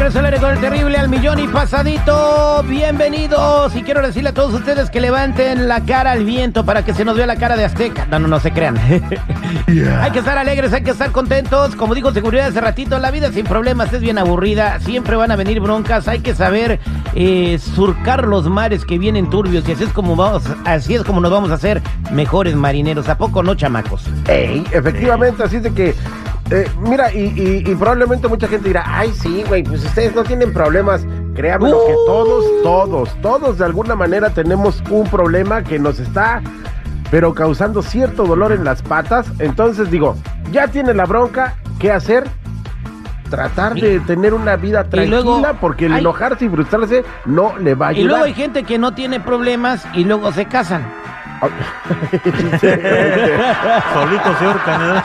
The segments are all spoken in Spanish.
regreso al aire con el terrible al millón y pasadito. Bienvenidos. Y quiero decirle a todos ustedes que levanten la cara al viento para que se nos vea la cara de Azteca. No, no, no se crean. hay que estar alegres, hay que estar contentos. Como dijo seguridad hace ratito, la vida sin problemas es bien aburrida. Siempre van a venir broncas. Hay que saber eh, surcar los mares que vienen turbios. Y así es como vamos, así es como nos vamos a hacer mejores marineros. ¿A poco no, chamacos? Ey, efectivamente, así es de que eh, mira, y, y, y, probablemente mucha gente dirá, ay, sí, güey, pues ustedes no tienen problemas. Créanme uh. que todos, todos, todos de alguna manera tenemos un problema que nos está, pero causando cierto dolor en las patas. Entonces digo, ya tiene la bronca, ¿qué hacer? Tratar de tener una vida tranquila luego, porque el enojarse y frustrarse no le va a ayudar. Y luego hay gente que no tiene problemas y luego se casan. Solito se ahorcan.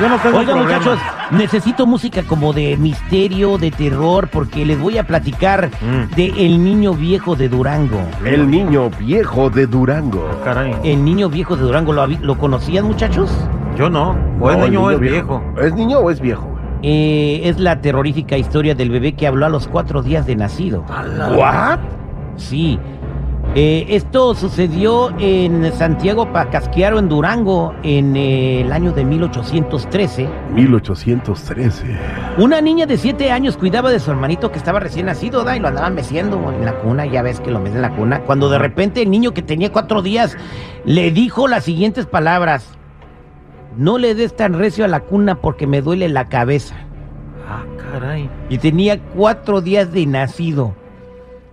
Yo no tengo Oiga, muchachos, necesito música como de misterio, de terror, porque les voy a platicar mm. de El Niño Viejo de Durango. El Niño Viejo de Durango. Caray. El Niño Viejo de Durango, ¿lo, ¿lo conocían, muchachos? Yo no. ¿O es No, niño o es viejo. viejo? ¿Es niño o es viejo? Eh, es la terrorífica historia del bebé que habló a los cuatro días de nacido. ¿What? Sí. Eh, esto sucedió en Santiago Pacasquiaro, en Durango, en eh, el año de 1813. 1813. Una niña de 7 años cuidaba de su hermanito que estaba recién nacido, ¿da? y lo andaban meciendo en la cuna, ya ves que lo mecen en la cuna. Cuando de repente el niño que tenía cuatro días le dijo las siguientes palabras: No le des tan recio a la cuna porque me duele la cabeza. Ah, caray. Y tenía cuatro días de nacido.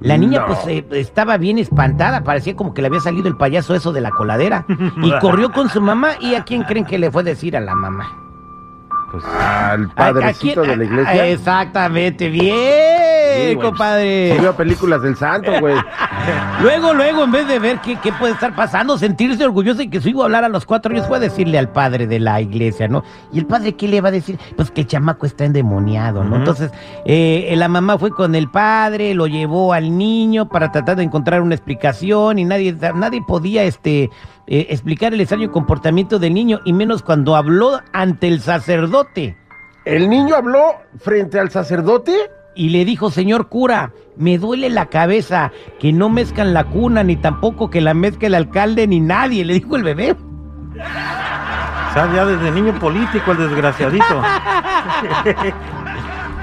La niña No. pues eh, estaba bien espantada, parecía como que le había salido el payaso eso de la coladera. Y corrió con su mamá y a quién creen que le fue a decir a la mamá. Pues Al ¿A- a padrecito de la A- iglesia. Exactamente, bien, Sí, güey. compadre. Vio películas del santo, güey. Luego, luego, en vez de ver qué, qué puede estar pasando, sentirse orgulloso y que su hijo hablara a los cuatro años, fue a decirle al padre de la iglesia, ¿no? ¿Y el padre qué le va a decir? Pues que el chamaco está endemoniado, ¿no? Entonces, eh, la mamá fue con el padre, lo llevó al niño para tratar de encontrar una explicación y nadie, nadie podía este, eh, explicar el extraño comportamiento del niño, y menos cuando habló ante el sacerdote. El niño habló frente al sacerdote. y le dijo, señor cura, me duele la cabeza, que no mezcan la cuna, ni tampoco que la mezque el alcalde, ni nadie, le dijo el bebé. o sea, ya desde niño político el desgraciadito.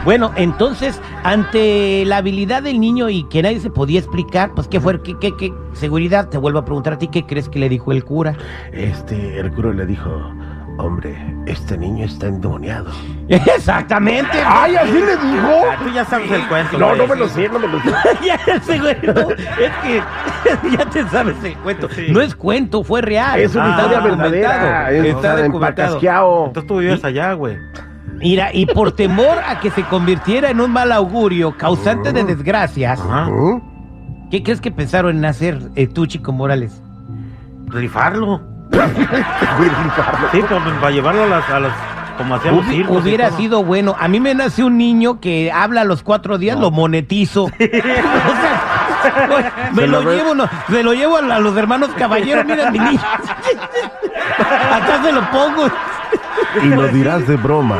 Bueno, entonces, ante la habilidad del niño y que nadie se podía explicar, pues, ¿qué fue? ¿Qué, qué, qué seguridad? Te vuelvo a preguntar a ti, ¿qué crees que le dijo el cura? Este, el cura le dijo, hombre, este niño está endemoniado. Exactamente. ¡Ay, así le dijo! Ah, Tú ya sabes el cuento. No, güey. no me lo sé, no me lo sé. ya ese es que ya te sabes el cuento. Sí. No es cuento, fue real. Es una Ah, historia documentado, verdadera. Es, Está o sea, en documentado. Pacasquiao. Entonces tú vivías allá, güey. Mira, y por temor a que se convirtiera en un mal augurio causante de desgracias, Ajá. ¿Mm? ¿qué crees que pensaron en hacer eh, tú, Chico Morales? Rifarlo. Rifarlo. Sí, pues, para llevarlo a las, a las como hacían los Hubi- circos. hubiera sido bueno. A mí me nace un niño que habla a los cuatro días, lo monetizo. O sea, oye, me Se lo, llevo, no, se lo llevo a, la- a los hermanos caballeros, mira mi niño. Acá se lo pongo. Y lo dirás de broma.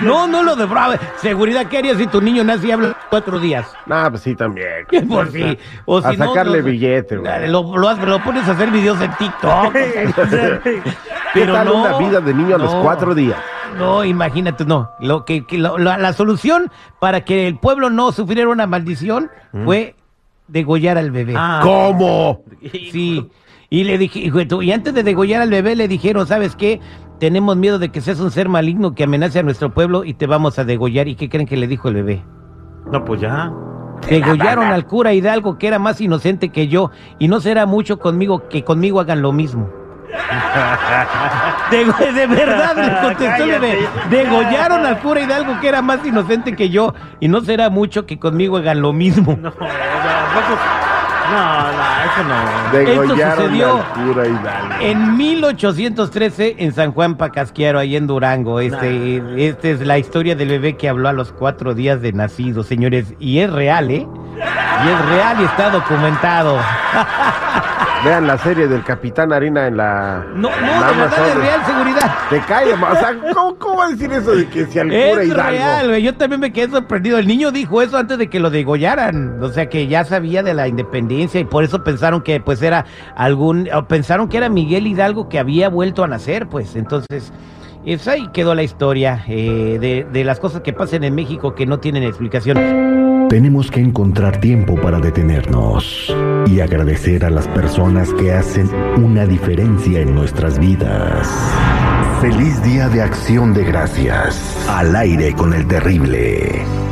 No, no lo de bravo. Seguridad, ¿qué harías si tu niño nace y habla cuatro días? Nah, pues sí, también. Por o A si no, sacarle no- billete, güey. Lo, lo, haces- lo pones a hacer videos en TikTok. ¿Qué Pero tal no, una vida de niño a los cuatro días? No, imagínate, no. Lo que, que lo- la, la solución para que el pueblo no sufriera una maldición fue degollar al bebé. Ah. ¿Cómo? Sí. Y le dije, y antes de degollar al bebé le dijeron, ¿sabes qué? Tenemos miedo de que seas un ser maligno que amenace a nuestro pueblo y te vamos a degollar. ¿Y qué creen que le dijo el bebé? No, pues ya. Degollaron al cura Hidalgo, que era más inocente que yo, y no será mucho conmigo que conmigo hagan lo mismo. De, de verdad, le contestó el bebé. Degollaron al cura Hidalgo, que era más inocente que yo, y no será mucho que conmigo hagan lo mismo. No, o sea, tampoco- no, no, eso no. Degollaron sucedió al cura Hidalgo. En 1813, en San Juan Pacasquiaro, ahí en Durango, este, esta es la historia del bebé que habló a los cuatro días de nacido, señores. Y es real, ¿eh? Y es real y está documentado. vean la serie del Capitán Harina en la. No, no, en de verdad es real seguridad. Te cae, o sea, ¿cómo, cómo va a decir eso de que si al cura Es Hidalgo? real, güey. Yo también me quedé sorprendido. El niño dijo eso antes de que lo degollaran. O sea, que ya sabía de la independencia y por eso pensaron que pues era algún... o pensaron que era Miguel Hidalgo que había vuelto a nacer, pues. Entonces, pues ahí quedó la historia eh, de, de las cosas que pasan en México que no tienen explicación. Tenemos que encontrar tiempo para detenernos y agradecer a las personas que hacen una diferencia en nuestras vidas. Feliz Día de Acción de Gracias. Al aire con el terrible.